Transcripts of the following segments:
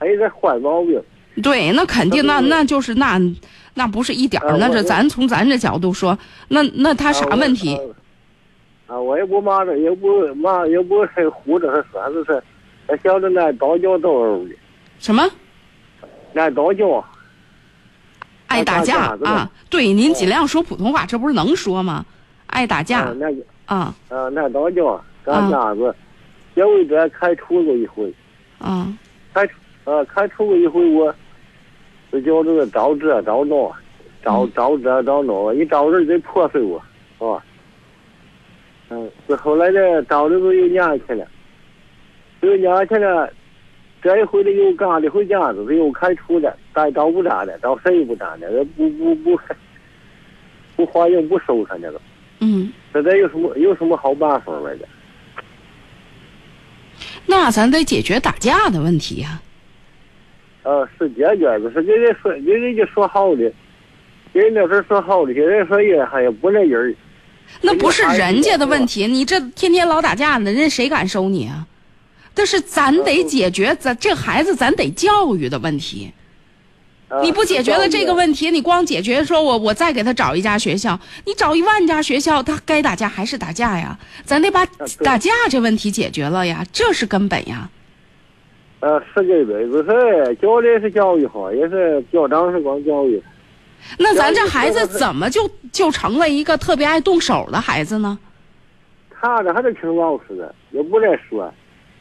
还有点坏毛病。对，那肯定，那那就是那那不是一点儿，那这咱从咱这角度说，那那他啥问题？啊我？也不骂着，也不骂，也不是唬着他说，就是他小子爱叨教斗殴的，什么爱叨教。爱打架啊？对，您尽量说普通话，这不是能说吗？爱打架啊，那啊啊，那叨教干架子，因为这开除过一回，啊开除呃开除过一回我，就叫这个找这找那，找嗯。找这找那，一找人得破碎我，是吧？嗯，这后来呢，找的都有年去了，有年去了，这一回呢又干的回家子，又开除了，再找不着的，找谁也不沾的，不不不不欢迎不收他那个，嗯，这咱有什么有什么好办法来着？那咱得解决打架的问题呀、呃，是解决的，是人家说给人家说好的，给人那时候说好的，给人说也还也不那人儿。那不是人家的问题，你这天天老打架呢，人谁敢收你啊？但是咱得解决咱这孩子，咱得教育的问题。呃你不解决了这个问题，你光解决说我我再给他找一家学校，你找一万家学校，他该打架还是打架呀？咱得把打架这问题解决了呀，这是根本呀。呃，是这辈子是教的是教育好，也是校长是光教育。那咱这孩子怎么就就成了一个特别爱动手的孩子呢？他这还是挺老实的，也不爱说，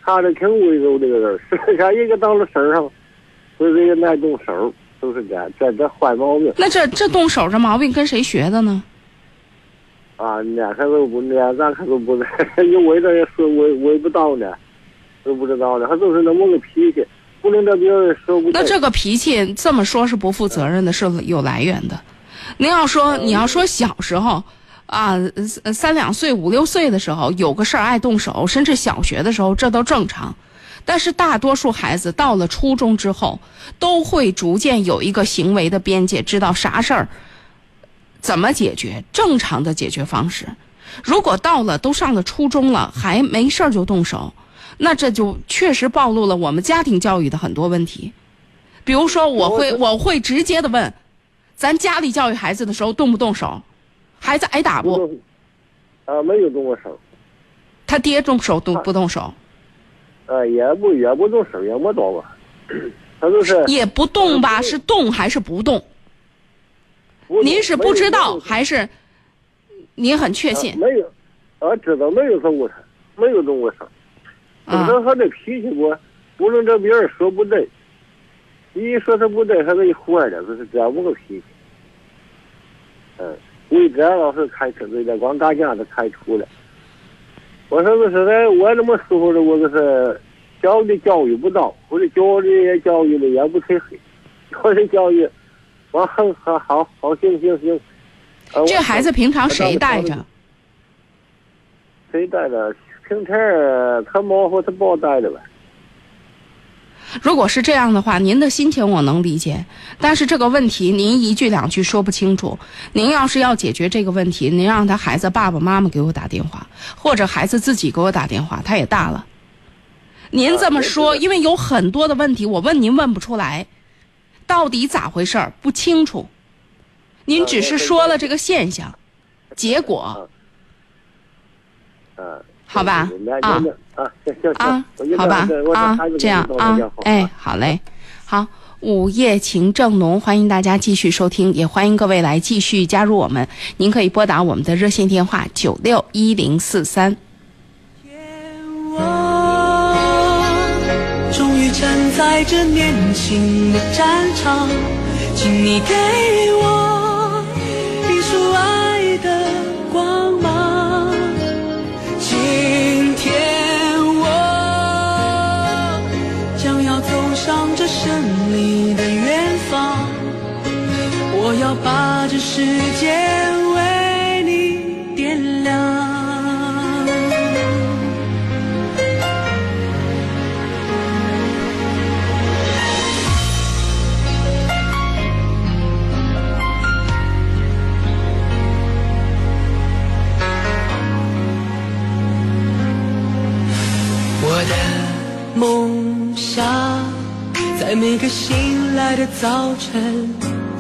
他这挺温柔这个人，是 啥一个到了身上，就是一个爱动手，都是这，这这坏毛病那这这动手这毛病跟谁学的呢？啊！那可都不那，咱可都不那，有我这也是我我也不到呢，都不知道的，他就是那么个脾气，不能让别人说不。那这个脾气这么说是不负责任的，是有来源的。您要说你要说小时候啊，呃三两岁、五六岁的时候有个事儿爱动手，甚至小学的时候这都正常。但是大多数孩子到了初中之后，都会逐渐有一个行为的边界，知道啥事儿怎么解决，正常的解决方式。如果到了都上了初中了，还没事儿就动手，那这就确实暴露了我们家庭教育的很多问题。比如说，我会我会直接的问，咱家里教育孩子的时候动不动手？孩子挨打不？啊，没有动过手，他爹动手动不动手？呃，也不也不动手，也没动过，他就是也不动吧？是动还是不动？不您是不知道还是您很确信？没有，啊，知道没有动过手，没有动过手。啊就是他这脾气我，不能跟别人说不对，你一说他不对，他给你坏了，就是这么个脾气。嗯，为这老是开除，为这光打架都开除了。我说的是在我那么时候的，我就是教的教育不到，或者教的也教育的也不太黑，教的教育，我很好好好行行行。啊这孩子平常谁带着？谁带的？平天儿他妈和他爸带的呗。如果是这样的话，您的心情我能理解，但是这个问题您一句两句说不清楚。您要是要解决这个问题，您让他孩子爸爸妈妈给我打电话，或者孩子自己给我打电话，他也大了。您这么说，因为有很多的问题，我问您问不出来，到底咋回事儿不清楚。您只是说了这个现象，结果嗯，好吧啊啊，好吧啊，这样啊哎，好嘞，好。午夜情正浓，欢迎大家继续收听，也欢迎各位来继续加入我们。您可以拨打我们的热线电话九六一零四三。我终于站在这年轻的战场，请你给我要把这世界为你点亮。我的梦想在每个醒来的早晨，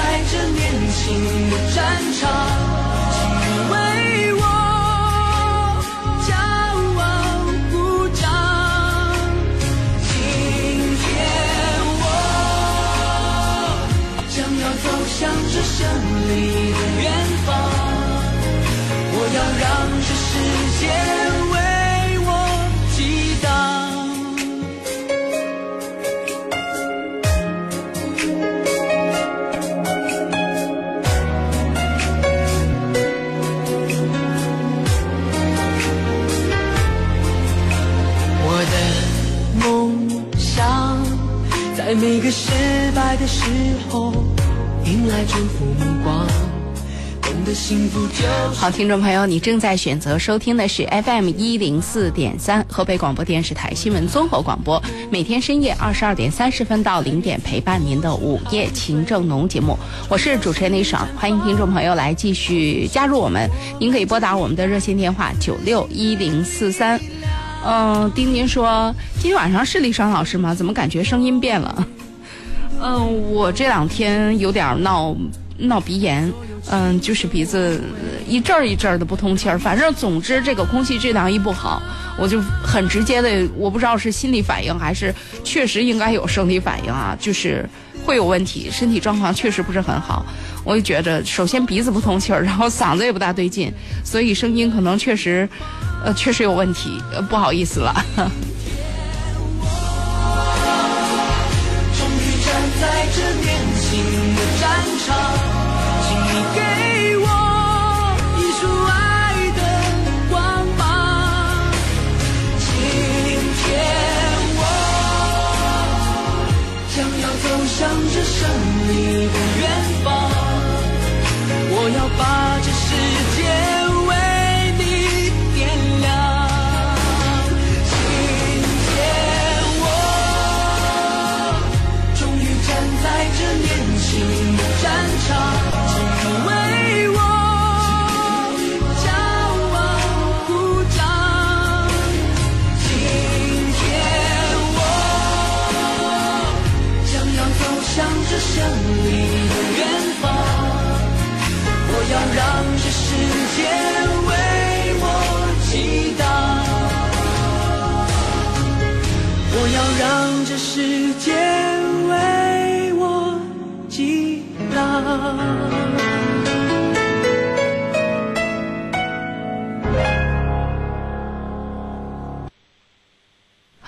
在这年轻的战场，请你为我骄傲鼓掌。今天我将要走向这胜利的远方，我要让这世界每个失败的时候，迎来祝福目光。好，听众朋友，你正在选择收听的是 FM 一零四点三河北广播电视台新闻综合广播，每天深夜二十二点三十分到零点陪伴您的午夜情正浓节目，我是主持人李爽，欢迎听众朋友来继续加入我们，您可以拨打我们的热线电话九六一零四三。嗯，丁丁说今天晚上是李爽老师吗？怎么感觉声音变了？嗯，我这两天有点闹闹鼻炎，嗯，就是鼻子一阵儿一阵儿的不通气儿。反正总之这个空气质量一不好，我就很直接的，我不知道是心理反应还是确实应该有生理反应啊，就是会有问题，身体状况确实不是很好。我就觉得，首先鼻子不通气儿，然后嗓子也不大对劲，所以声音可能确实。呃，确实有问题，呃，不好意思了。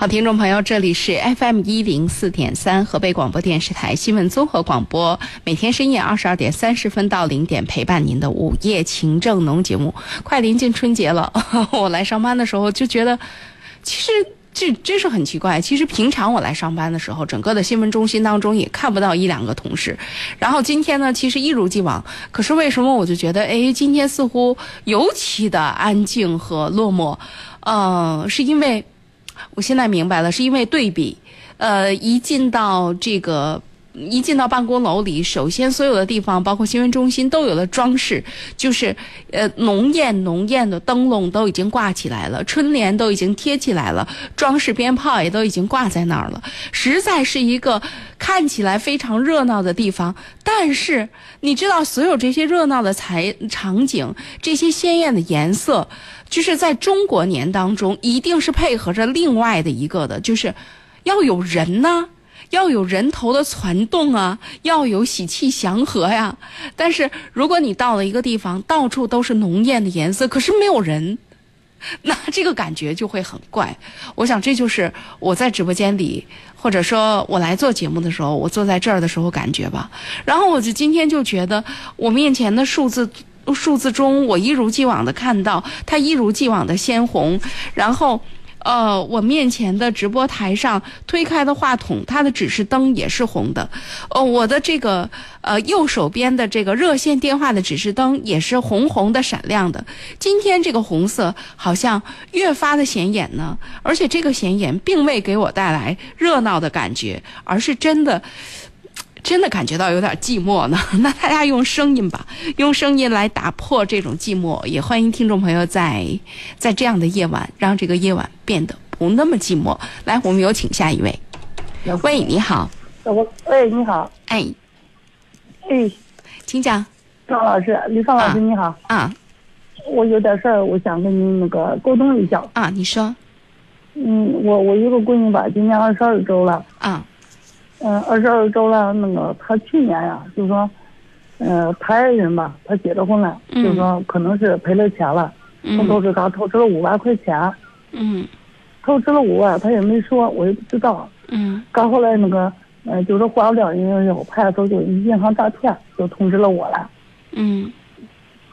好，听众朋友，这里是 FM 一零四点三河北广播电视台新闻综合广播，每天深夜二十二点三十分到零点陪伴您的午夜情正浓节目。快临近春节了，我来上班的时候就觉得，其实这真是很奇怪。其实平常我来上班的时候，整个的新闻中心当中也看不到一两个同事。然后今天呢，其实一如既往，可是为什么我就觉得，哎，今天似乎尤其的安静和落寞？呃，是因为。我现在明白了，是因为对比，呃，一进到这个，一进到办公楼里，首先所有的地方，包括新闻中心，都有了装饰，就是呃浓艳浓艳的灯笼都已经挂起来了，春联都已经贴起来了，装饰鞭炮也都已经挂在那儿了，实在是一个看起来非常热闹的地方。但是你知道，所有这些热闹的彩场景，这些鲜艳的颜色。就是在中国年当中，一定是配合着另外的一个的，就是要有人呢，要有人头的攒动啊，要有喜气祥和呀。但是如果你到了一个地方，到处都是浓艳的颜色，可是没有人，那这个感觉就会很怪。我想这就是我在直播间里，或者说我来做节目的时候，我坐在这儿的时候感觉吧。然后我就今天就觉得我面前的数字。数字中，我一如既往的看到它一如既往的鲜红，然后，呃，我面前的直播台上推开的话筒，它的指示灯也是红的，哦，我的这个呃右手边的这个热线电话的指示灯也是红红的闪亮的。今天这个红色好像越发的显眼呢，而且这个显眼并未给我带来热闹的感觉，而是真的。真的感觉到有点寂寞呢。那大家用声音吧，用声音来打破这种寂寞。也欢迎听众朋友在在这样的夜晚，让这个夜晚变得不那么寂寞。来，我们有请下一位。喂，你好。我喂，你好。哎，哎，请讲。张老师，李芳老师，你好。啊。我有点事儿，我想跟您那个沟通一下。啊，你说。嗯，我我一个闺女吧，今年二十二周了。啊。嗯，二十二周了，那个他去年呀，就说，嗯，他爱人吧，他结了婚了，就是说可能是赔了钱了，他投资他透支了五万块钱，嗯，透支了五万，他也没说，我也不知道，嗯，刚后来那个，嗯，就是还不了人以后，派出所就银行诈骗，就通知了我了，嗯，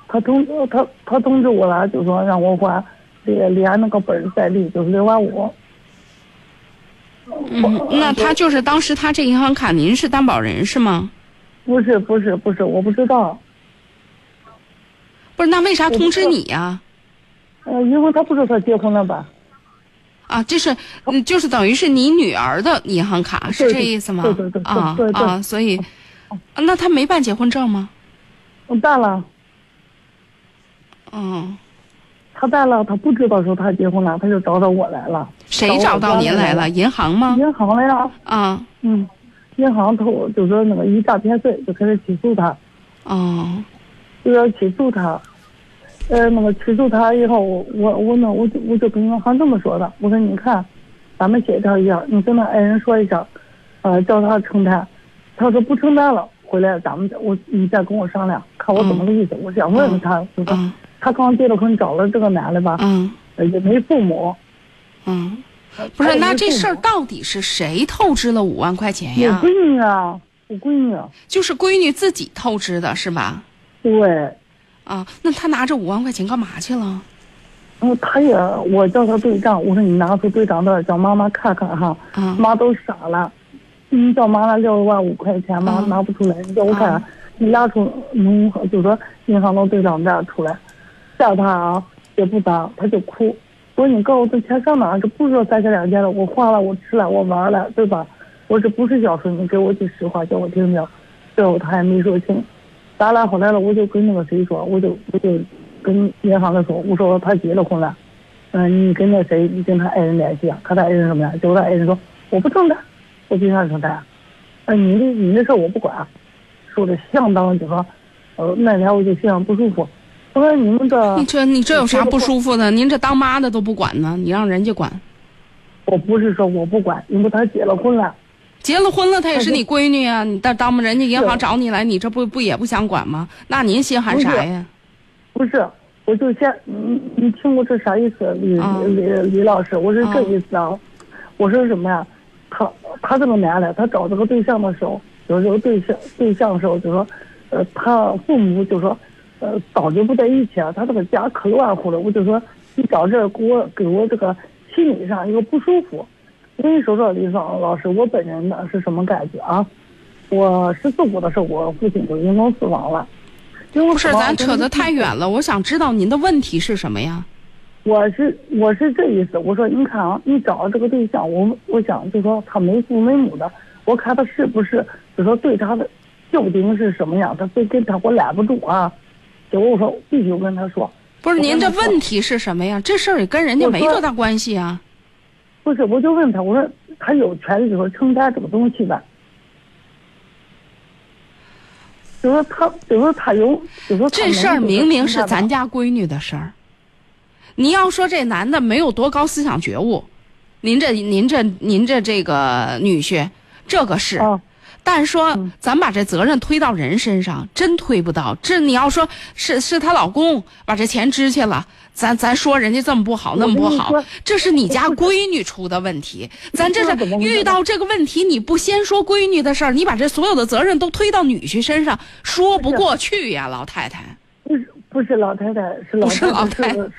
他通他他通知我了，就说让我还连连那个本儿再利，就是六万五。嗯，那他就是当时他这银行卡，您是担保人是吗？不是，不是，不是，我不知道。不是，那为啥通知你呀？呃，因为他不知道他结婚了吧？啊，这是，嗯，就是等于是你女儿的银行卡，是这意思吗？对对对，啊啊，所以，那他没办结婚证吗？我办了。嗯。他办了，他不知道说他结婚了，他就找到我来了。谁找到您来了？银行吗？银行来了。啊，嗯，银行他就说那个以诈骗罪就开始起诉他。哦，就要起诉他。呃，那个起诉他以后，我我我呢，我就我就跟银行这么说的，我说你看，咱们协调一下，你跟他爱人说一下，呃，叫他承担。他说不承担了，回来咱们我你再跟我商量，看我怎么个意思。我想问问他，就说。他刚结了婚，找了这个男的吧？嗯，也没父母。嗯，不是，那这事儿到底是谁透支了五万块钱呀？我闺女啊，我闺女。就是闺女自己透支的是吧？对。啊，那他拿着五万块钱干嘛去了？嗯，他也，我叫他对账，我说你拿出对账单，叫妈妈看看哈。嗯。妈都傻了，你叫妈拿六万五块钱，妈拿不出来，你叫我看，你拿出嗯，就说银行的对账单出来。叫他啊，也不答，他就哭。我说你告诉我这钱上哪？这不是说三天两天了，我花了，我吃了，我玩了，对吧？我这不是小说，你给我句实话，叫我听听。最后他还没说清。咱俩后来了，我就跟那个谁说，我就我就跟银行的说，我说他结了婚了，嗯，你跟那谁，你跟他爱人联系啊，看他爱人什么样。结果他爱人说我不承担，我凭啥承担？呃，你的你的事我不管，说的相当就说，呃，那天我就心上不舒服。我说你们这，你这你这有啥不舒服的？您这当妈的都不管呢，你让人家管？我不是说我不管，因为他结了婚了，结了婚了，他也是你闺女啊。你当当人家银行找你来，你这不不也不想管吗？那您心寒啥呀？不是，我就先你你听我这啥意思？李李李老师，我是这意思啊。我说什么呀？他他这个男的，他找这个对象的时候，有这个对象对象的时候，就说，呃，他父母就说。呃，早就不在一起了，他这个家可乱乎了。我就说，你找这给我给我这个心理上一个不舒服。我跟你说说，李爽老师，我本人呢是什么感觉啊？我十四五的时候，我父亲就因公死亡了。不是，咱扯得太远了。我想知道您的问题是什么呀？我是我是这意思。我说，你看啊，你找这个对象，我我想就说他没父没母的，我看他是不是就说对他的究竟是什么样？他非跟他我拦不住啊。结果我说必须跟他说，不是您这问题是什么呀？这事儿也跟人家没多大关系啊。不是，我就问他，我说他有权利就说承担这个东西吧，就说他就说他有就说这事儿明明是咱家闺女的事儿。你要说这男的没有多高思想觉悟，您这您这您这这个女婿这个是。啊，但说嗯咱把这责任推到人身上，真推不到。这你要说是是她老公把这钱支去了，咱咱说人家这么不好那么不好这是你家闺女出的问题。咱这是遇到这个问题，你不先说闺女的事儿，你把这所有的责任都推到女婿身上，说不过去呀，老太太。不是老太太，是老不是老太是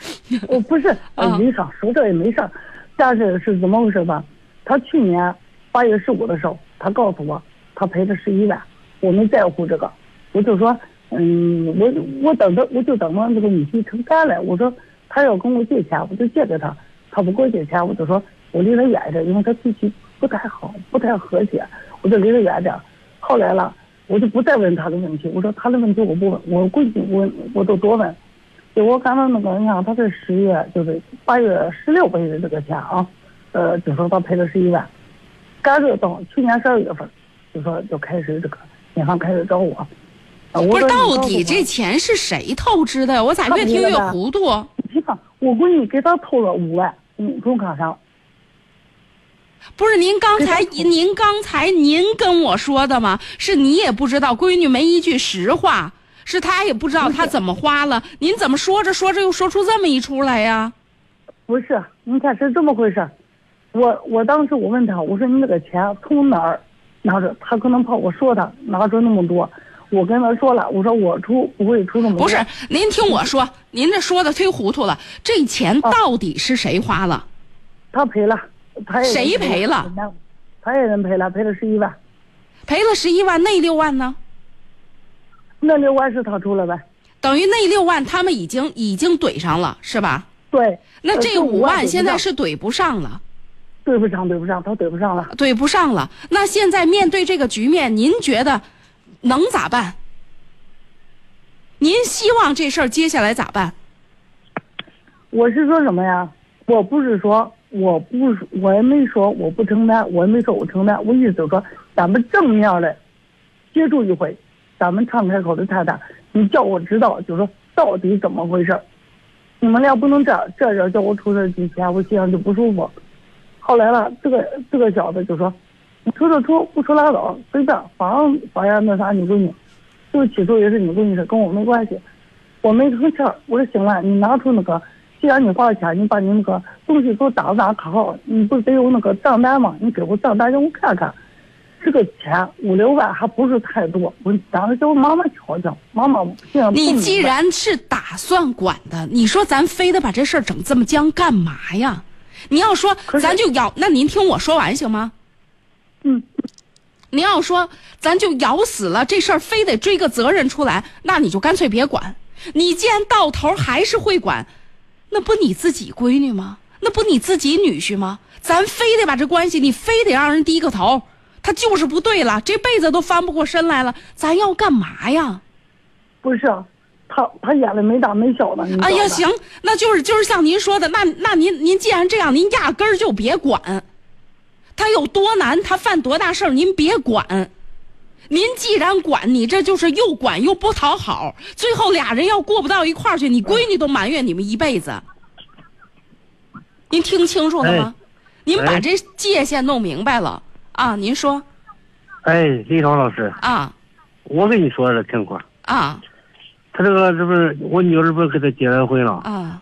我不是 啊呃没事儿，说这也没事儿，但是是怎么回事吧？他去年八月十五的时候，他告诉我他赔了十一万，我没在乎这个，我就说，嗯，我我等着，我就等着这个女婿成干了。我说他要跟我借钱，我就借给他，他不给我借钱，我就说我离他远点，因为他脾气不太好，不太和谐，我就离他远点。后来了。我就不再问他的问题，我说他的问题我不问，我估计我我都多问。就我刚刚那个，你看他是十月，就是八月十六赔的这个钱啊，呃，就说他赔了十一万。干脆到去年十二月份，就说就开始这个银行开始找我。不是，说到底这钱是谁透支的？我咋越听越糊涂？你看，我闺女给他透了五万，嗯，中卡上。不是您刚才您刚才您跟我说的吗？是你也不知道，闺女没一句实话，是她也不知道她怎么花了。您怎么说着说着又说出这么一出来呀？不是，你看是这么回事儿我我当时我问他，我说你那个钱从哪儿拿着？他可能怕我说他拿着那么多，我跟他说了，我说我出不会出那么多。不是，您听我说，您这说的忒糊涂了。这钱到底是谁花了？他赔了，谁赔了？他也人赔了，赔了十一万。赔了十一万，那六万呢？那六万是他出了呗？等于那六万他们已经已经怼上了，是吧？对。那这呃五万现在是是怼不上了，对不上，对不上，他怼不上了。怼不上了。那现在面对这个局面，您觉得能咋办？您希望这事儿接下来咋办？我是说什么呀？我不是说，我不是，我也没说我不承担，我也没说我承担。我意思就是说，咱们正面的接触一回，咱们敞开口的谈谈。你叫我知道，就说到底怎么回事。你们俩不能这样，这样叫我出事之前，我心上就不舒服。后来了，这个这个小子就说，你出就出，不出拉倒，随便，反正反正那啥，你闺女，就起诉也是你闺女事，跟我没关系。我没吭气儿，我说行了，你拿出那个，既然你花了钱，你把你那个东西给我打打卡号，你不是得有那个账单吗？你给我账单让我看看。这个钱五六万还不是太多，我当时叫我妈妈瞧瞧，妈妈你既然是打算管的，你说咱非得把这事儿整这么僵干嘛呀？你要说咱就咬，那您听我说完行吗？嗯，您要说咱就咬死了这事儿，非得追个责任出来，那你就干脆别管。你既然到头还是会管，那不你自己闺女吗？那不你自己女婿吗？咱非得把这关系，你非得让人低个头，他就是不对了，这辈子都翻不过身来了，咱要干嘛呀？不是，他他眼里没大没小的。哎呀，行，那就是就是像您说的，那那您您既然这样，您压根儿就别管，他有多难，他犯多大事儿，您别管。您既然管，你这就是又管又不讨好，最后俩人要过不到一块儿去，你闺女都埋怨你们一辈子。您听清楚了吗？您把哎这界限弄明白了啊？您说哎，李涛老师，啊我跟你说这情况，啊他这个这不是我女儿不是跟他结了婚了？啊！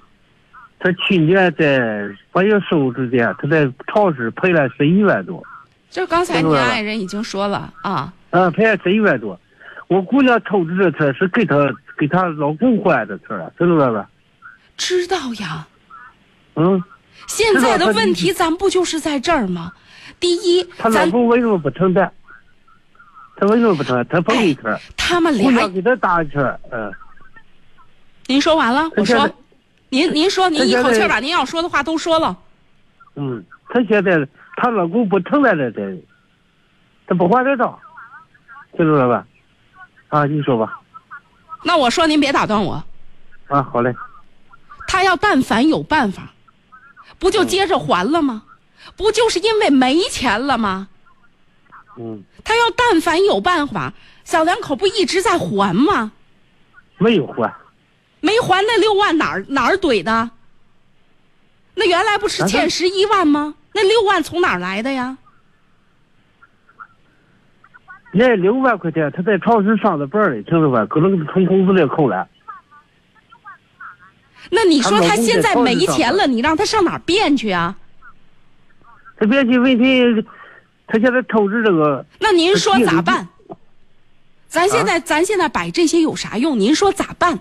他去年在八月十五之间，他在超市赔了十一万多，就刚才您听出来了爱人已经说了啊，啊，赔了十一万多。我姑娘透支的车是给她给她老公换的车了，知道吧？知道呀。嗯，现在的问题，咱不就是在这儿吗？第一，她老公为什么不承担？他为什么不承担？他赔一车，他们俩，姑娘给他打一车，嗯，您说完了，我说您您说，您一口气把您要说的话都说了。嗯，她现在她老公不承担这责任，她不还这账，知道了吧？啊，你说吧。那我说您别打断我，啊，好嘞。他要但凡有办法，不就接着还了吗？不就是因为没钱了吗？嗯，他要但凡有办法，小两口不一直在还吗？没有还。没还那六万哪儿哪儿怼的？那原来不是欠十一万吗？那六万从哪儿来的呀？那六万块钱他在超市上的班儿的，听着吧，可能从工资里扣了。那你说他现在没钱了，你让他上哪儿变去啊？他变去问题，他现在透支这个，那您说咋办？咱现啊在、咱现在摆这些有啥用？您说咋办？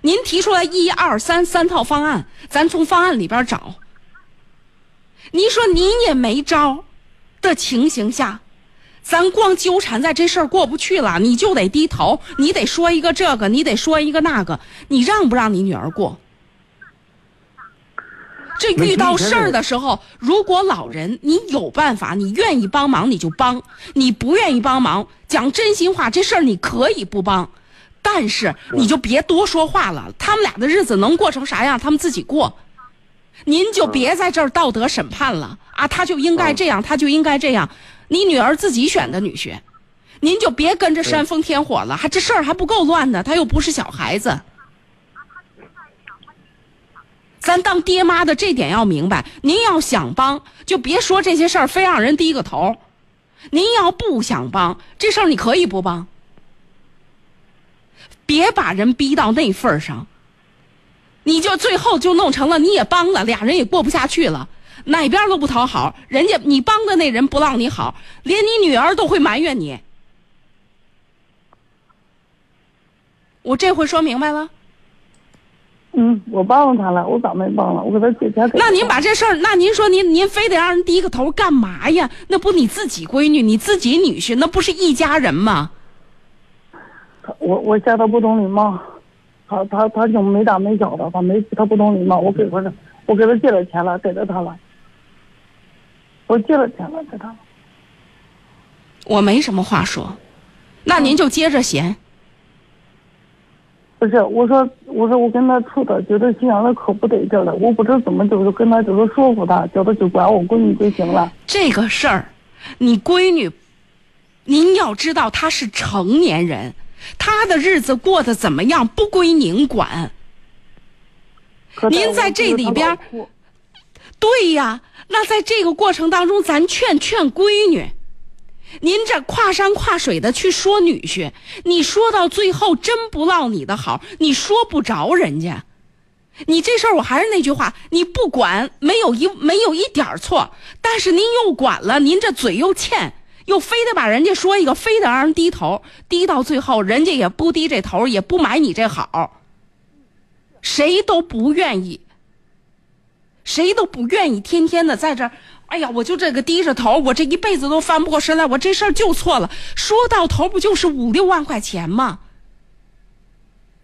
您提出来一二三三套方案，咱从方案里边找。您说您也没招的情形下，咱光纠缠在这事儿过不去了，你就得低头，你得说一个这个，你得说一个那个，你让不让你女儿过？这遇到事儿的时候，如果老人你有办法，你愿意帮忙你就帮，你不愿意帮忙，讲真心话，这事儿你可以不帮，但是你就别多说话了。他们俩的日子能过成啥样，他们自己过。您就别在这儿道德审判了啊！他就应该这样，他就应该这样。你女儿自己选的女婿，您就别跟着煽风添火了，还这事儿还不够乱呢，他又不是小孩子。咱当爹妈的这点要明白，您要想帮，就别说这些事儿，非让人低个头。您要不想帮，这事儿你可以不帮，别把人逼到那份儿上。你就最后就弄成了你也帮了，俩人也过不下去了，哪边都不讨好，人家你帮的那人不让你好，连你女儿都会埋怨你。我这回说明白了。嗯，我帮了他了，我咋没帮了？我给他借钱给。那您把这事儿，那您说您您非得让人低个头干嘛呀？那不你自己闺女，你自己女婿，那不是一家人吗？我我嫌他不懂礼貌，他他他就没大没小的，他没他不懂礼貌，我给他我给他借了钱了，给了他了，我借了钱了给他。我没什么话说，那您就接着闲。不是，我说我说我跟他处的，觉得心眼子可不得劲了，我不知道怎么就是跟他就是说服他，叫他就管我闺女就行了。这个事儿，你闺女，您要知道她是成年人，她的日子过得怎么样不归您管。您在这里边对呀，那在这个过程当中，咱劝劝闺女。您这跨山跨水的去说女婿，你说到最后真不落你的好，你说不着人家。你这事儿我还是那句话，你不管没有一没有一点儿错，但是您又管了，您这嘴又欠，又非得把人家说一个，非得让人低头，低到最后人家也不低这头，也不买你这好，谁都不愿意。谁都不愿意天天的在这儿，哎呀，我就这个低着头，我这一辈子都翻不过身来，我这事儿就错了。说到头不就是五六万块钱吗？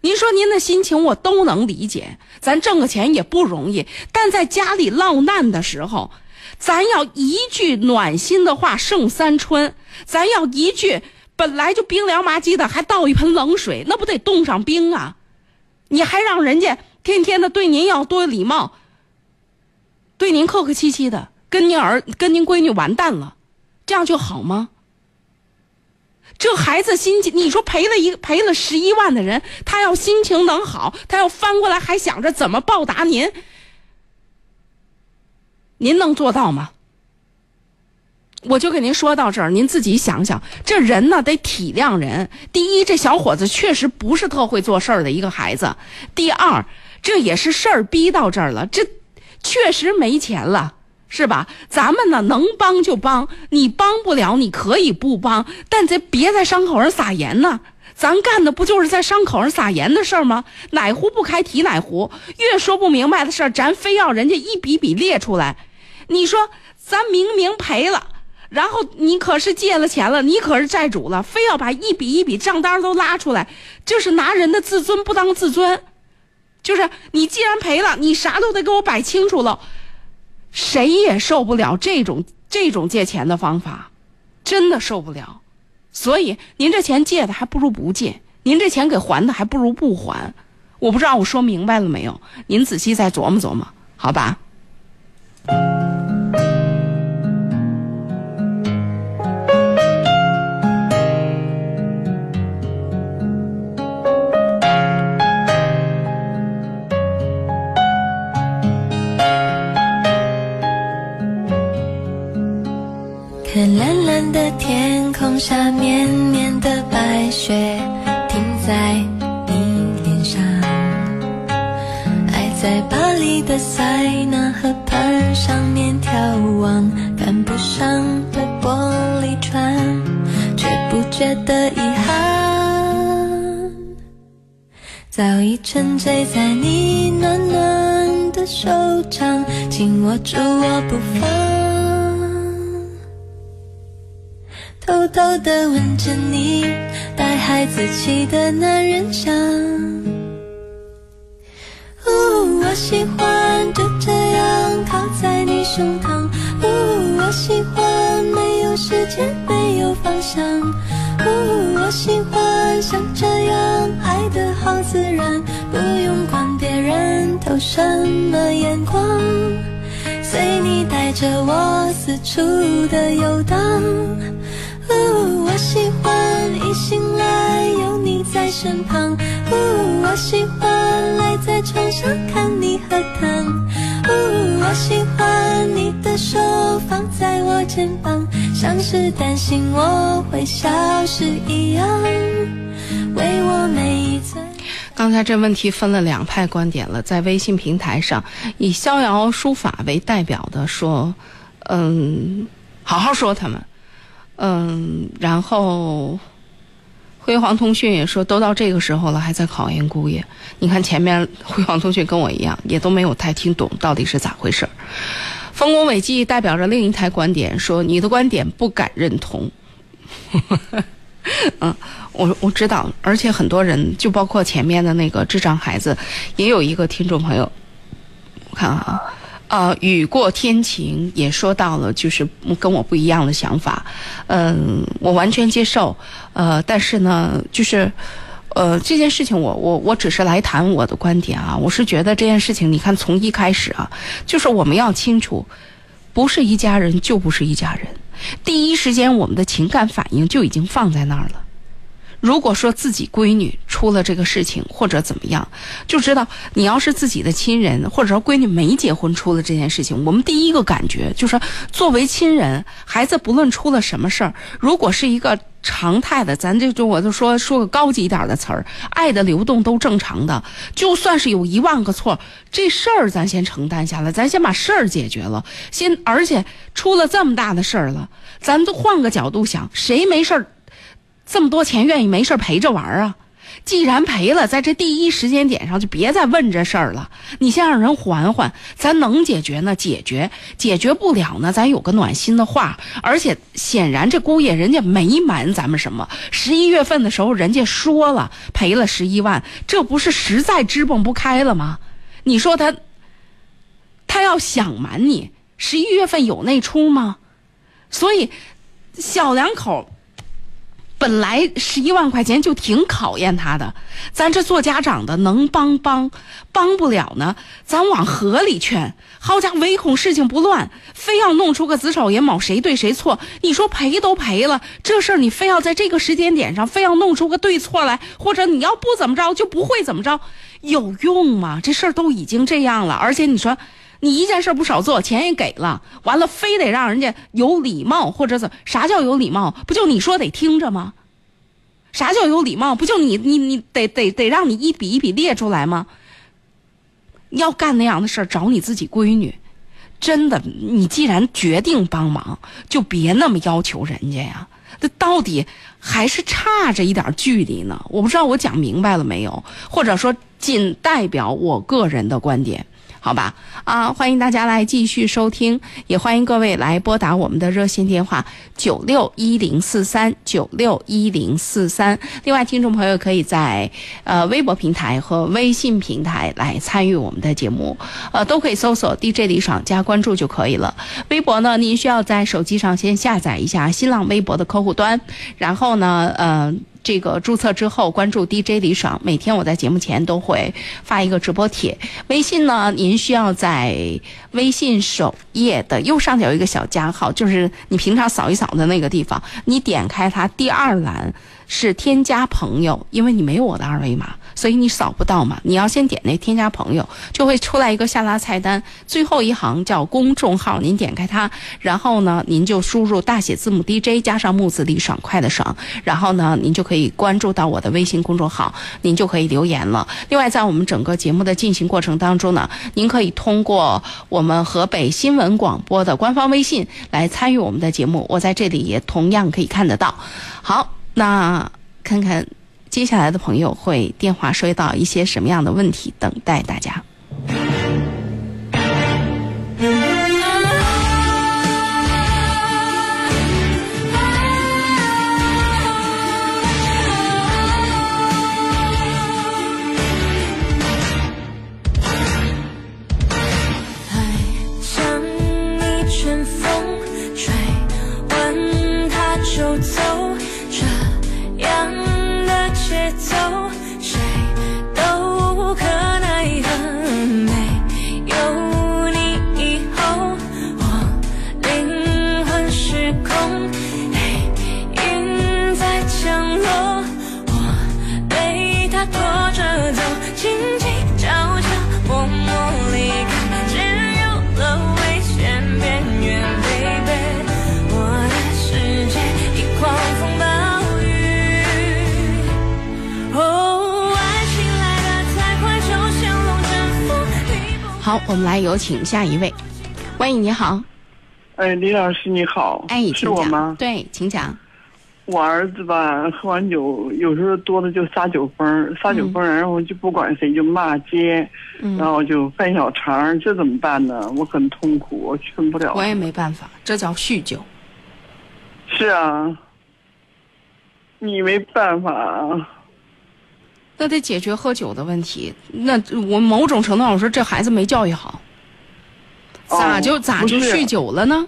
您说您的心情我都能理解，咱挣个钱也不容易，但在家里落难的时候，咱要一句暖心的话胜三春，咱要一句本来就冰凉麻鸡的，还倒一盆冷水，那不得冻上冰啊？你还让人家天天的对您要多礼貌。对您客客气气的，跟您儿跟您闺女完蛋了，这样就好吗？这孩子心情，你说赔了一个赔了十一万的人，他要心情能好，他要翻过来还想着怎么报答您，您能做到吗？我就给您说到这儿，您自己想想，这人呢得体谅人。第一，这小伙子确实不是特会做事儿的一个孩子；第二，这也是事儿逼到这儿了，这。确实没钱了，是吧？咱们呢能帮就帮，你帮不了你可以不帮，但咱别在伤口上撒盐呢。咱干的不就是在伤口上撒盐的事儿吗？哪壶不开提哪壶，越说不明白的事儿，咱非要人家一笔笔列出来。你说咱明明赔了，然后你可是借了钱了，你可是债主了，非要把一笔一笔账单都拉出来，这是拿人的自尊不当自尊。就是你既然赔了，你啥都得给我摆清楚了，谁也受不了这种这种借钱的方法，真的受不了。所以您这钱借的还不如不借，您这钱给还的还不如不还。我不知道我说明白了没有？您仔细再琢磨琢磨，好吧？蓝的天空下绵绵的白雪停在你脸上爱在巴黎的塞纳河畔上面眺望赶不上的玻璃船却不觉得遗憾。早已沉醉在你暖暖的手掌紧握住我不放。偷偷地吻着你带孩子气的男人香。呜，我喜欢就这样靠在你胸膛。呜，我喜欢没有时间，没有方向。呜，我喜欢像这样爱的好自然，不用管别人投什么眼光，随你带着我四处的游荡。我喜欢一醒来有你在身旁。呜，我喜欢赖在床上看你喝汤。呜，我喜欢你的手放在我肩膀，像是担心我会消失一样，为我每一寸。刚才这问题分了两派观点了，在微信平台上，以逍遥书法为代表的说，嗯，好好说他们，嗯，然后辉煌通讯也说，都到这个时候了，还在考验姑爷。你看前面辉煌通讯跟我一样，也都没有太听懂到底是咋回事儿。丰功伟绩代表着另一台观点，说你的观点不敢认同。嗯，我我知道，而且很多人，就包括前面的那个智障孩子，也有一个听众朋友，我看啊，呃，雨过天晴也说到了，就是跟我不一样的想法，嗯，我完全接受，呃，但是呢，就是。呃，这件事情我我我只是来谈我的观点啊，我是觉得这件事情，你看从一开始啊，就是我们要清楚，不是一家人就不是一家人，第一时间我们的情感反应就已经放在那儿了。如果说自己闺女出了这个事情或者怎么样，就知道你要是自己的亲人，或者说闺女没结婚出了这件事情，我们第一个感觉就是作为亲人，孩子不论出了什么事儿，如果是一个常态的，咱这就我就说说个高级一点的词儿，爱的流动都正常的，就算是有一万个错，这事儿咱先承担下来，咱先把事儿解决了，先而且出了这么大的事儿了，咱都换个角度想，谁没事儿？这么多钱愿意没事陪着玩啊？既然赔了，在这第一时间点上就别再问这事儿了。你先让人缓缓，咱能解决呢解决，解决不了呢，咱有个暖心的话。而且显然这姑爷人家没瞒咱们什么，十一月份的时候人家说了赔了十一万，这不是实在支棱不开了吗？你说他，他要想瞒你，十一月份有那出吗？所以小两口。本来十一万块钱就挺考验他的，咱这做家长的能帮帮，帮不了呢，咱往河里劝。好家伙，唯恐事情不乱，非要弄出个子丑寅卯谁对谁错。你说赔都赔了，这事儿你非要在这个时间点上，非要弄出个对错来，或者你要不怎么着就不会怎么着，有用吗？这事儿都已经这样了，而且你说。你一件事不少做，钱也给了，完了非得让人家有礼貌，或者怎？啥叫有礼貌？不就你说得听着吗？啥叫有礼貌？不就你你你得得得让你一笔一笔列出来吗？要干那样的事儿，找你自己闺女。真的，你既然决定帮忙，就别那么要求人家呀。这到底还是差着一点距离呢。我不知道我讲明白了没有，或者说仅代表我个人的观点。好吧，啊，欢迎大家来继续收听，也欢迎各位来拨打我们的热线电话九六一零四三九六一零四三。另外，听众朋友可以在呃微博平台和微信平台来参与我们的节目，呃，都可以搜索 DJ 李爽加关注就可以了。微博呢，您需要在手机上先下载一下新浪微博的客户端，然后呢，呃。这个注册之后关注 DJ 李爽，每天我在节目前都会发一个直播帖。微信呢，您需要在微信首页的右上角有一个小加号，就是你平常扫一扫的那个地方，你点开它第二栏是添加朋友，因为你没有我的二维码，所以你扫不到嘛。你要先点那添加朋友，就会出来一个下拉菜单，最后一行叫公众号，您点开它，然后呢，您就输入大写字母 DJ 加上木字李爽快的爽，然后呢，您就可以关注到我的微信公众号，您就可以留言了。另外，在我们整个节目的进行过程当中呢，您可以通过我们河北新闻广播的官方微信来参与我们的节目，我在这里也同样可以看得到。好。那看看接下来的朋友会电话收到一些什么样的问题，等待大家。好，我们来有请下一位。喂，你好，哎，李老师你好，哎，是。我吗？对，请讲。我儿子吧，喝完酒有时候多的就撒酒疯，撒酒疯儿，然后就不管谁就骂街，嗯然后就犯小肠，这怎么办呢？我很痛苦，我劝不了。我也没办法，这叫酗酒。是啊，你没办法啊。那得解决喝酒的问题。那我某种程度上我说，这孩子没教育好，咋哦就咋就酗酒了呢？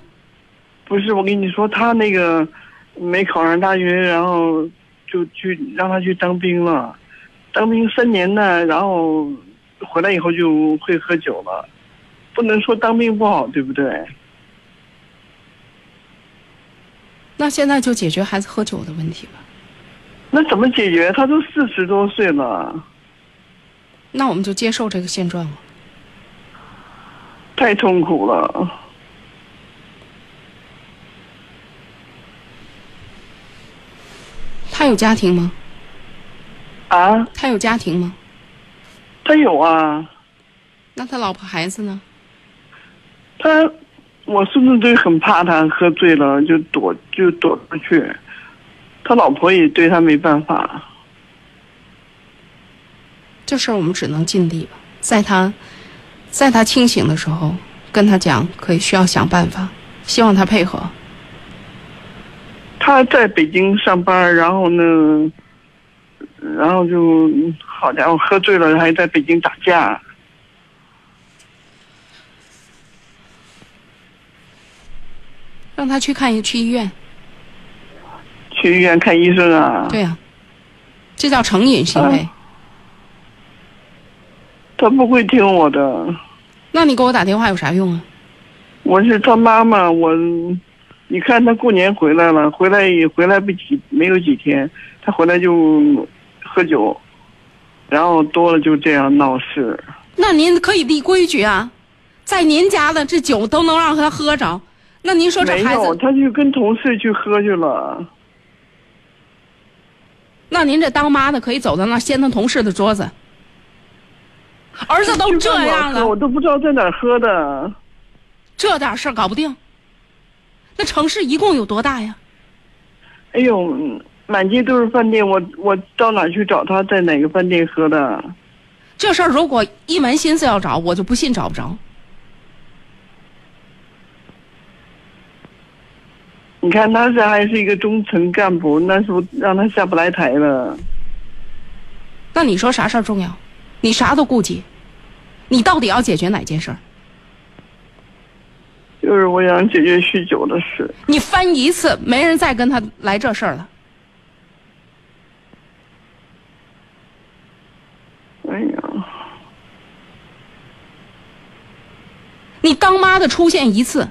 不是，我跟你说，他那个没考上大学，然后就去让他去当兵了，当兵三年呢，然后回来以后就会喝酒了，不能说当兵不好，对不对？那现在就解决孩子喝酒的问题吧。那怎么解决？他都四十多岁了，那我们就接受这个现状了。太痛苦了。他有家庭吗？啊，他有家庭吗？他有啊，那他老婆孩子呢？他我孙子都很怕他喝醉了就躲就躲出去，他老婆也对他没办法。这事儿我们只能尽力吧，在他，在他清醒的时候跟他讲，可以需要想办法，希望他配合。他在北京上班，然后呢，然后就好家伙，喝醉了还在北京打架。让他去看去医院。去医院看医生啊。对呀、这叫成瘾行为。啊他不会听我的，那你给我打电话有啥用啊？我是他妈妈，我，你看他过年回来了，回来也回来不几没有几天，他回来就喝酒，然后多了就这样闹事。那您可以立规矩啊，在您家的这酒都能让他喝着，那您说这孩没有，子，他就跟同事去喝去了。那您这当妈的可以走到那掀他同事的桌子。儿子都这样了我，都不知道在哪儿喝的。这点事儿搞不定。那城市一共有多大呀？哎呦，嗯满街都是饭店，我我到哪去找他在哪个饭店喝的？这事儿如果一门心思要找，我就不信找不着。你看他是还是一个中层干部，那是不让他下不来台了。那你说啥事儿重要？你啥都顾及，你到底要解决哪件事儿？就是我想解决酗酒的事。你翻一次，没人再跟他来这事儿了。哎呀，你当妈的出现一次，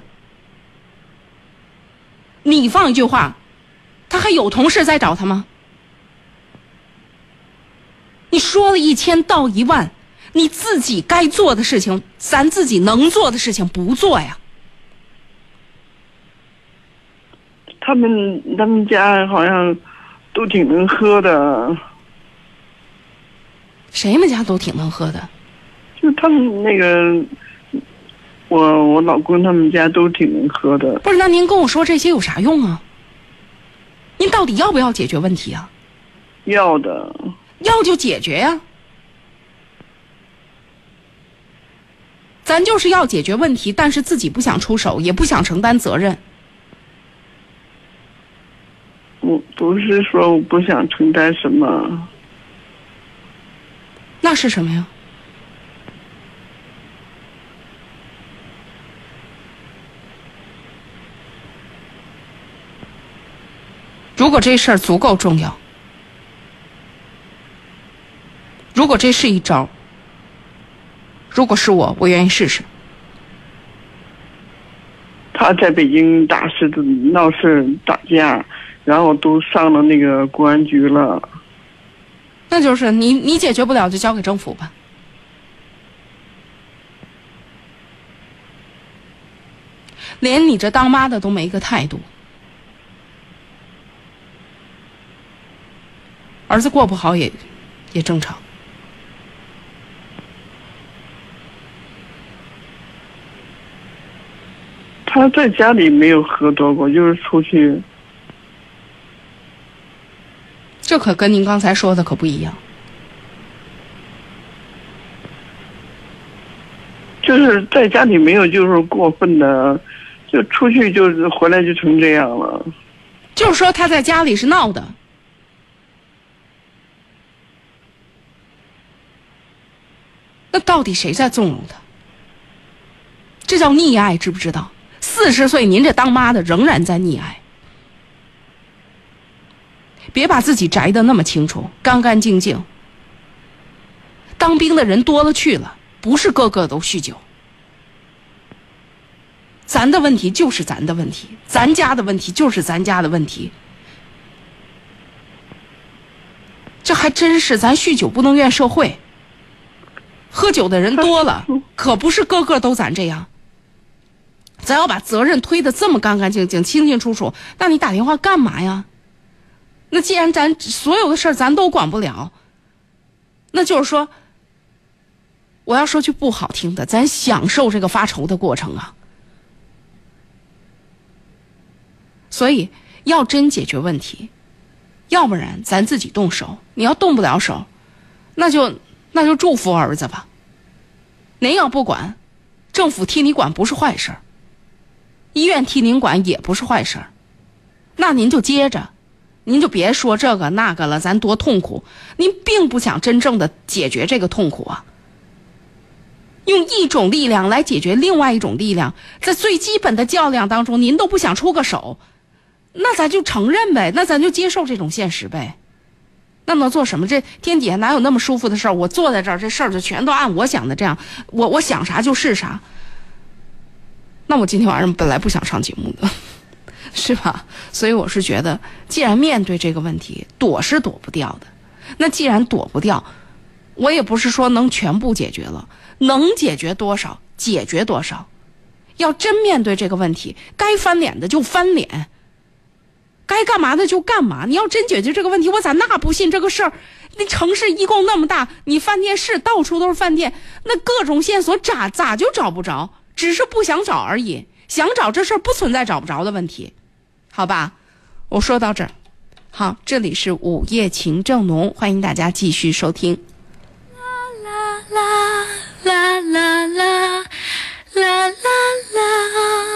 你放一句话，他还有同事在找他吗？你说了一千道一万，你自己该做的事情，咱自己能做的事情不做呀？他们他们家好像都挺能喝的，谁们家都挺能喝的，就他们那个，我我老公他们家都挺能喝的。不是？那您跟我说这些有啥用啊？您到底要不要解决问题啊？要的，要就解决呀、咱就是要解决问题，但是自己不想出手，也不想承担责任。我不是说我不想承担什么，那是什么呀？如果这事儿足够重要，如果这是一招，如果是我，我愿意试试。他在北京打狮子闹事打架，然后都上了那个公安局了。那就是你你解决不了就交给政府吧。连你这当妈的都没个态度，儿子过不好也也正常。他在家里没有喝多过，就是出去。这可跟您刚才说的可不一样。就是在家里没有就是过分的，就出去就是回来就成这样了。就是说他在家里是闹的，那到底谁在纵容他？这叫溺爱，知不知道？四十岁，您这当妈的仍然在溺爱。别把自己宅得那么清楚，干干净净。当兵的人多了去了，不是个个都酗酒。咱的问题就是咱的问题，咱家的问题就是咱家的问题。这还真是，咱酗酒不能怨社会。喝酒的人多了，可不是个个都咱这样。咱要把责任推得这么干干净净、清清楚楚，那你打电话干嘛呀？那既然咱所有的事儿咱都管不了，那就是说，我要说句不好听的，咱享受这个发愁的过程啊。所以，要真解决问题，要不然咱自己动手。你要动不了手，那就那就祝福儿子吧。您要不管，政府替你管不是坏事儿，医院替您管也不是坏事儿，那您就接着，您就别说这个那个了，咱多痛苦。您并不想真正的解决这个痛苦啊。用一种力量来解决另外一种力量，在最基本的较量当中，您都不想出个手，那咱就承认呗，那咱就接受这种现实呗。那能做什么？这天底下哪有那么舒服的事儿？我坐在这儿，这事儿就全都按我想的这样，我我想啥就是啥。那我今天晚上本来不想上节目的，是吧？所以我是觉得，既然面对这个问题，躲是躲不掉的。那既然躲不掉，我也不是说能全部解决了，能解决多少解决多少。要真面对这个问题，该翻脸的就翻脸。该干嘛的就干嘛。你要真解决这个问题，我咋那不信这个事儿？那城市一共那么大，你饭店是到处都是饭店，那各种线索咋咋就找不着？只是不想找而已。想找这事儿不存在找不着的问题，好吧？我说到这儿，好，这里是午夜情正浓，欢迎大家继续收听。啦啦啦啦啦啦啦啦。啦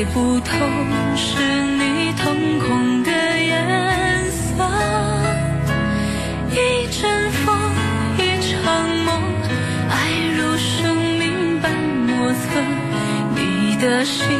猜不透是你瞳孔的颜色。一阵风一场梦爱如生命般莫测你的心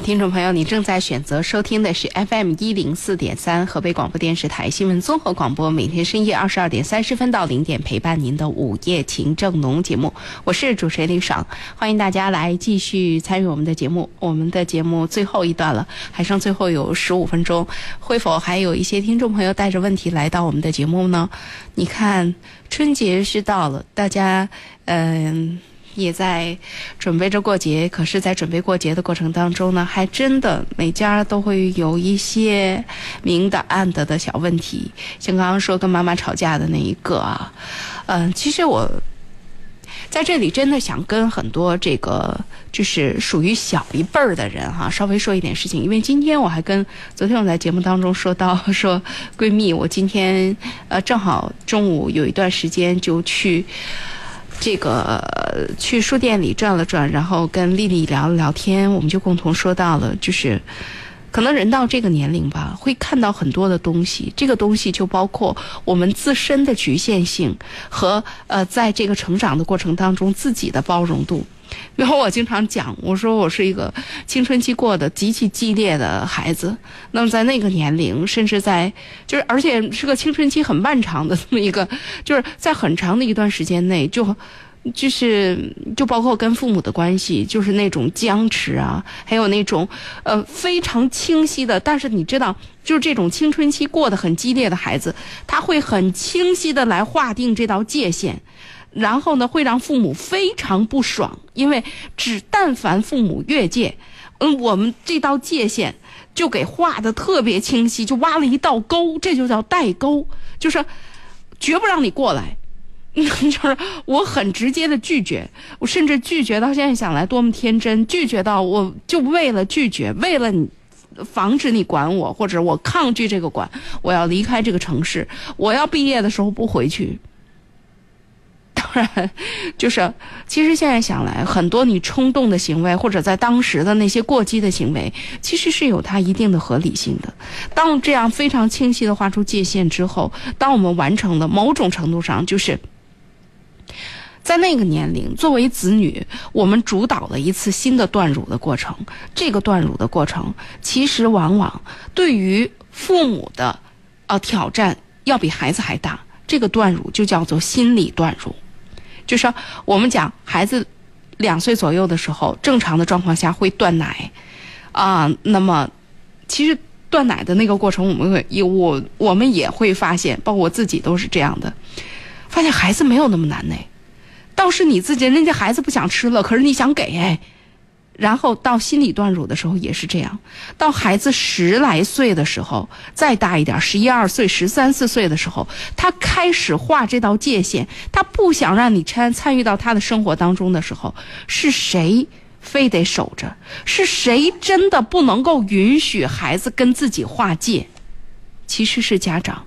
听众朋友，你正在选择收听的是 FM 一零四点三河北广播电视台新闻综合广播，每天深夜二十二点三十分到零点陪伴您的午夜情正浓节目，我是主持人李爽，欢迎大家来继续参与我们的节目。我们的节目最后一段了，还剩最后有十五分钟，会否还有一些听众朋友带着问题来到我们的节目呢？你看，春节是到了，大家嗯。也在准备着过节，可是，在准备过节的过程当中呢，还真的每家都会有一些明的暗的的小问题，像刚刚说跟妈妈吵架的那一个啊，嗯，其实我在这里真的想跟很多这个就是属于小一辈儿的人哈，稍微说一点事情，因为今天我还跟昨天我在节目当中说到说闺蜜，我今天呃正好中午有一段时间就去。这个去书店里转了转，然后跟丽丽聊了聊天，我们就共同说到了，就是可能人到这个年龄吧，会看到很多的东西。这个东西就包括我们自身的局限性和呃，在这个成长的过程当中自己的包容度。然后我经常讲，我说我是一个青春期过得极其激烈的孩子。那么在那个年龄，甚至在就是，而且是个青春期很漫长的 这么一个，就是在很长的一段时间内，就就是就包括跟父母的关系，就是那种僵持啊，还有那种呃非常清晰的。但是你知道，就是这种青春期过得很激烈的孩子，他会很清晰的来划定这道界限。然后呢，会让父母非常不爽，因为只但凡父母越界，嗯，我们这道界限就给画的特别清晰，就挖了一道沟，这就叫代沟，就是绝不让你过来，就是我很直接的拒绝，我甚至拒绝到现在想来多么天真，拒绝到我就为了拒绝，为了你防止你管我，或者我抗拒这个管，我要离开这个城市，我要毕业的时候不回去。然，就是，其实现在想来，很多你冲动的行为，或者在当时的那些过激的行为，其实是有它一定的合理性的。当这样非常清晰的画出界限之后，当我们完成了某种程度上，就是在那个年龄，作为子女，我们主导了一次新的断乳的过程。这个断乳的过程，其实往往对于父母的，呃，挑战要比孩子还大。这个断乳就叫做心理断乳。就是我们讲孩子两岁左右的时候，正常的状况下会断奶啊。那么，其实断奶的那个过程，我们会我我们也会发现，包括我自己都是这样的，发现孩子没有那么难呢。倒是你自己，人家孩子不想吃了，可是你想给。然后到心理断乳的时候也是这样，到孩子十来岁的时候，再大一点，十一二岁、十三四岁的时候，他开始画这道界限，他不想让你参参与到他的生活当中的时候，是谁非得守着？是谁真的不能够允许孩子跟自己划界？其实是家长。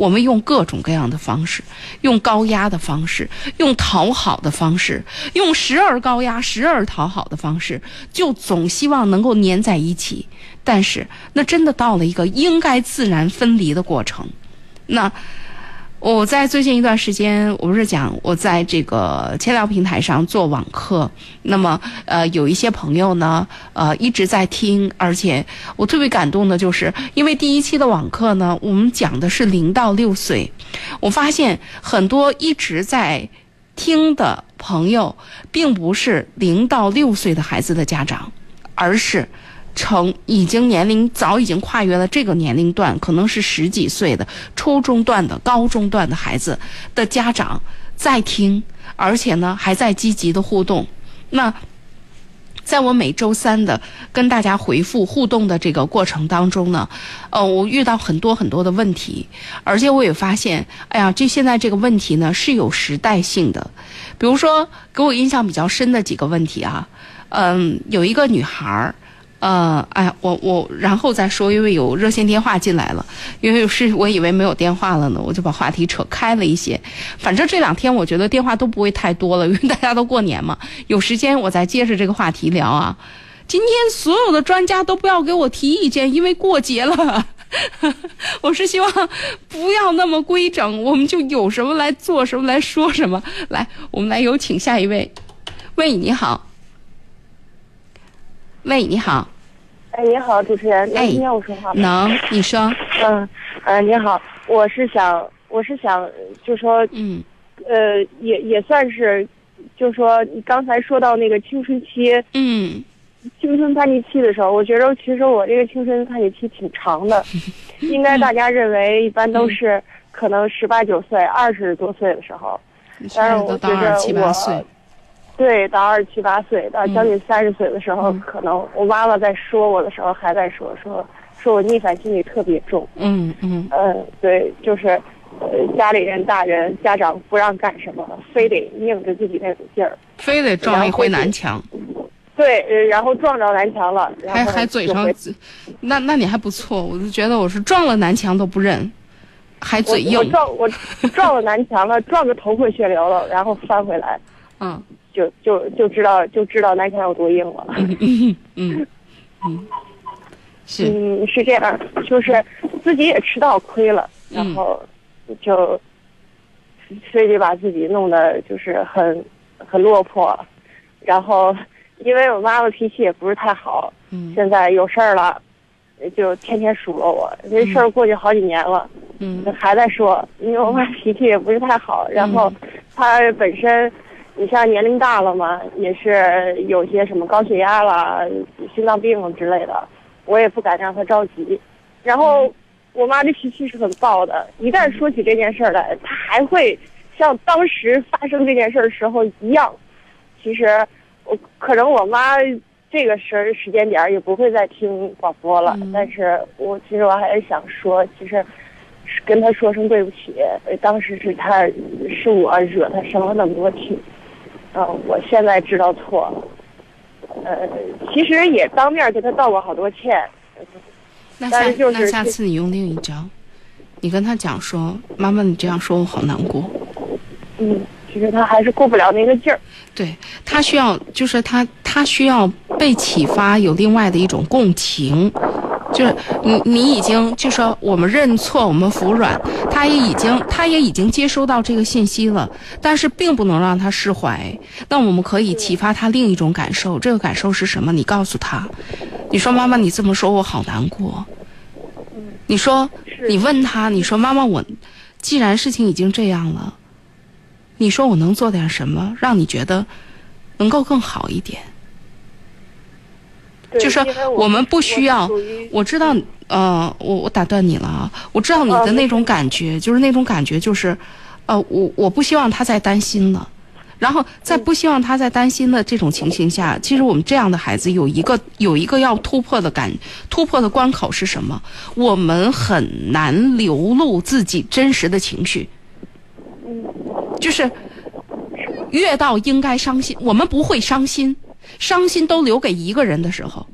我们用各种各样的方式，用高压的方式，用讨好的方式，用时而高压、时而讨好的方式，就总希望能够粘在一起。但是，那真的到了一个应该自然分离的过程，那。我在最近一段时间，我不是讲我在这个千聊平台上做网课，那么呃有一些朋友呢，呃一直在听，而且我特别感动的就是，因为第一期的网课呢，我们讲的是零到六岁，我发现很多一直在听的朋友，并不是零到六岁的孩子的家长，而是。成已经年龄早已经跨越了这个年龄段，可能是十几岁的初中段的、高中段的孩子的家长在听，而且呢还在积极的互动。那在我每周三的跟大家回复互动的这个过程当中呢，呃，我遇到很多很多的问题，而且我也发现，哎呀，这现在这个问题呢是有时代性的。比如说，给我印象比较深的几个问题啊，嗯，有一个女孩儿。呃，哎，我我然后再说，因为有热线电话进来了，因为是我以为没有电话了呢，我就把话题扯开了一些。反正这两天我觉得电话都不会太多了，因为大家都过年嘛，有时间我再接着这个话题聊啊。今天所有的专家都不要给我提意见，因为过节了，我是希望不要那么规整，我们就有什么来做什么来说什么。来，我们来有请下一位，喂，你好。喂，你好。哎，你好，主持人，能哎听见我说话吗？能，你说，嗯，呃，你好，我是想，我是想，就说，嗯。呃，也也算是，就说你刚才说到那个青春期、嗯。青春叛逆期的时候，我觉得其实我这个青春叛逆期挺长的，应该大家认为一般都是可能十八九岁、二十多岁的时候，但是我在都到觉得七八我岁，对，到二十七八岁，到将近三十岁的时候，嗯。可能我妈妈在说我的时候，还在说说说我逆反心理特别重。嗯嗯。嗯，对，就是，呃，家里人、大人、家长不让干什么，非得拧着自己那股劲儿。非得撞一回南墙，对，呃然后撞着南墙了，还还嘴上，那那你还不错，我就觉得我是撞了南墙都不认，还嘴硬，我撞我撞了南墙了，撞个头破血流了，然后翻回来，嗯就就就知道就知道那天有多硬了。嗯嗯嗯嗯，是，嗯，是这样，就是自己也吃到亏了，然嗯。后就非得把自己弄得就是很很落魄，然后因为我妈妈脾气也不是太好，嗯现在有事儿了，就天天数落我。这事儿过去好几年了，嗯。还在说，因为我妈脾气也不是太好，然后她本身，你像年龄大了嘛，也是有些什么高血压啦、心脏病之类的，我也不敢让她着急。然后我妈这脾气是很暴的，一旦说起这件事儿来，她还会像当时发生这件事儿的时候一样。其实我可能我妈这个时时间点儿也不会再听广播了，嗯但是我其实我还是想说，其实跟她说声对不起，呃当时是她是我惹她生了那么多气，嗯、我现在知道错了，呃，其实也当面给他道过好多歉，那下那下次你用另一招，你跟他讲说，妈妈你这样说我好难过。嗯，其实他还是过不了那个劲儿，对他需要，就是他他需要被启发，有另外的一种共情，就是你你已经就说我们认错，我们服软，他也已经他也已经接收到这个信息了，但是并不能让他释怀。那我们可以启发他另一种感受，这个感受是什么？你告诉他，你说妈妈你这么说我好难过。你说你问他，你说妈妈我，既然事情已经这样了。你说我能做点什么，让你觉得能够更好一点？对就是我们不需要我知道，呃，我我打断你了啊，我知道你的哦那种感觉，就是那种感觉，就是，呃，我我不希望他再担心了。然后在不希望他在担心的这种情形下，其实我们这样的孩子有一个有一个要突破的感突破的关口是什么？我们很难流露自己真实的情绪。就是越到应该伤心，我们不会伤心，伤心都留给一个人的时候，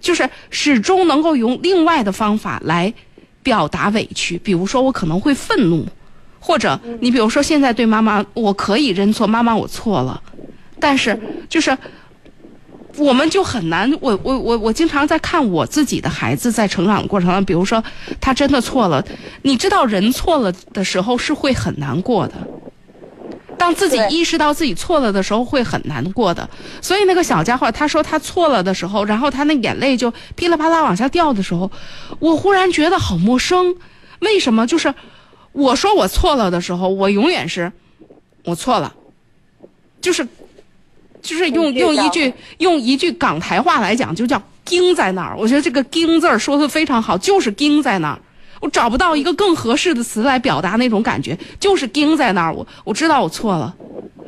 就是始终能够用另外的方法来表达委屈。比如说，我可能会愤怒，或者你比如说现在对妈妈，我可以认错，妈妈我错了，但是就是。我们就很难，我我我我经常在看我自己的孩子在成长的过程中，比如说他真的错了，你知道人错了的时候是会很难过的，当自己意识到自己错了的时候会很难过的。所以那个小家伙他说他错了的时候，然后他那眼泪就噼里啪啦往下掉的时候，我忽然觉得好陌生。为什么？就是我说我错了的时候，我永远是我错了，就是就是用用一句用一句港台话来讲，就叫“钉在那儿”。我觉得这个“钉”字儿说的非常好，就是钉在那儿。我找不到一个更合适的词来表达那种感觉，就是钉在那儿。我我知道我错了，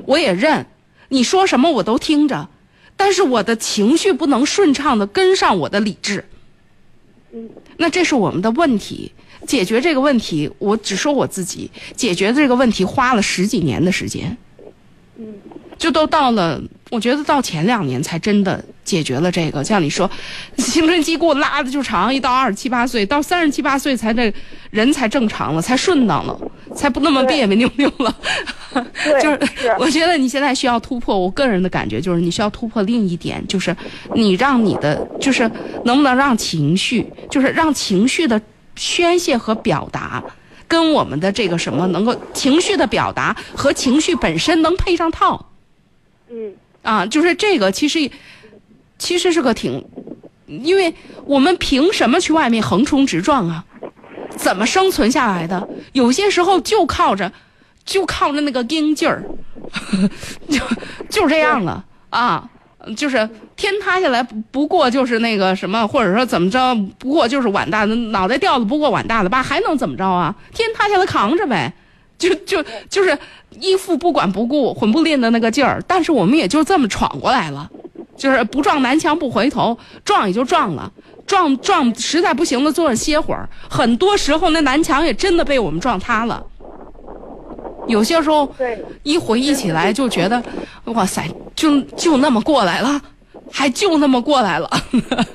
我也认，你说什么我都听着，但是我的情绪不能顺畅的跟上我的理智。那这是我们的问题。解决这个问题，我只说我自己解决这个问题花了十几年的时间。就都到了，我觉得到前两年才真的解决了这个。像你说，青春期给我拉的就长，一到二十七八岁，到三十七八岁才这人才正常了，才顺当了，才不那么别别扭扭了。对 就是是我觉得你现在需要突破，我个人的感觉就是你需要突破另一点，就是你让你的就是能不能让情绪，就是让情绪的宣泄和表达。跟我们的这个什么能够情绪的表达和情绪本身能配上套，嗯啊，就是这个其实其实是个挺因为我们凭什么去外面横冲直撞啊？怎么生存下来的？有些时候就靠着，就靠着那个硬劲儿，就就这样了啊！就是天塌下来不过就是那个什么，或者说怎么着，不过就是碗大的脑袋掉了不过碗大的疤，还能怎么着啊？天塌下来扛着呗，就就就是一副不管不顾、混不吝的那个劲儿。但是我们也就这么闯过来了，就是不撞南墙不回头，撞也就撞了。撞撞实在不行了，坐着歇会儿。很多时候那南墙也真的被我们撞塌了。有些时候对一回忆起来就觉得，哇塞，就就那么过来了，还就那么过来了。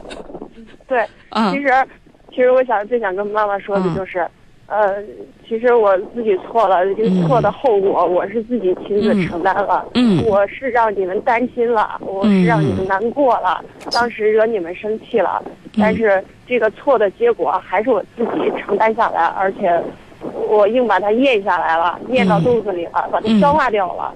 对，嗯其实其实我想最想跟妈妈说的嗯就是，呃，其实我自己错了，这个错的后果我是自己亲自承担了。嗯我是让你们担心了，我是让你们难过了，当时惹你们生气了，但是这个错的结果还是我自己承担下来，而且我硬把它咽下来了，咽到肚子里了，把它消化掉了。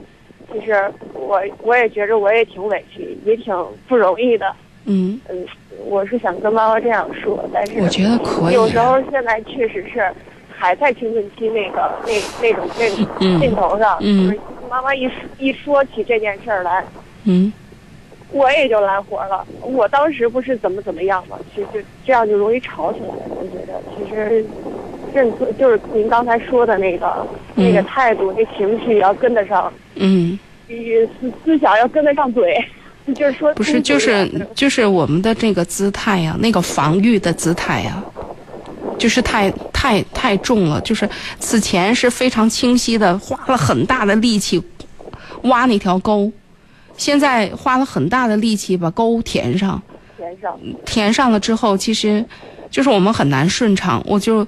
其实我我也觉着我也挺委屈，也挺不容易的。嗯，嗯，我是想跟妈妈这样说，但是我觉得可以有时候现在确实是还在青春期那个那那种那种嗯劲头上，嗯。就是妈妈一说一说起这件事儿来，嗯。我也就来火了。我当时不是怎么怎么样嘛，其实这样就容易吵起来。我觉得。其实认错就是您刚才说的那个、那个态度，那情绪要跟得上，嗯，思思想要跟得上嘴，就是说不是，就是就是我们的这个姿态呀、那个防御的姿态呀、就是太太太重了。就是此前是非常清晰的，花了很大的力气挖那条沟，现在花了很大的力气把沟填上。填上。填上了之后，其实就是我们很难顺畅。我就，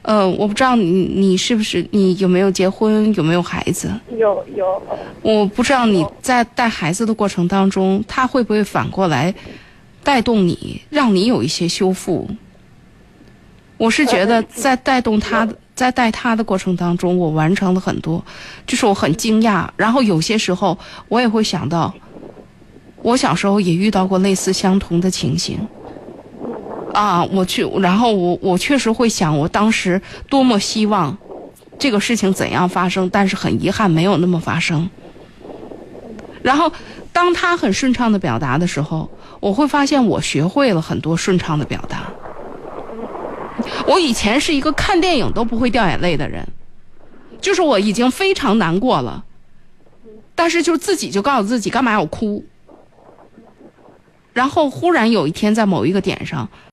呃，我不知道你你是不是你有没有结婚，有没有孩子？有有，我不知道你在带孩子的过程当中，他会不会反过来带动你，让你有一些修复？我是觉得 在带动他的，在带他的过程当中，我完成了很多，就是我很惊讶。然后有些时候我也会想到，我小时候也遇到过类似相同的情形。啊，我去，然后我我确实会想，我当时多么希望这个事情怎样发生，但是很遗憾没有那么发生。然后，当他很顺畅的表达的时候，我会发现我学会了很多顺畅的表达。我以前是一个看电影都不会掉眼泪的人，就是我已经非常难过了，但是就自己就告诉自己干嘛要哭。然后忽然有一天在某一个点上，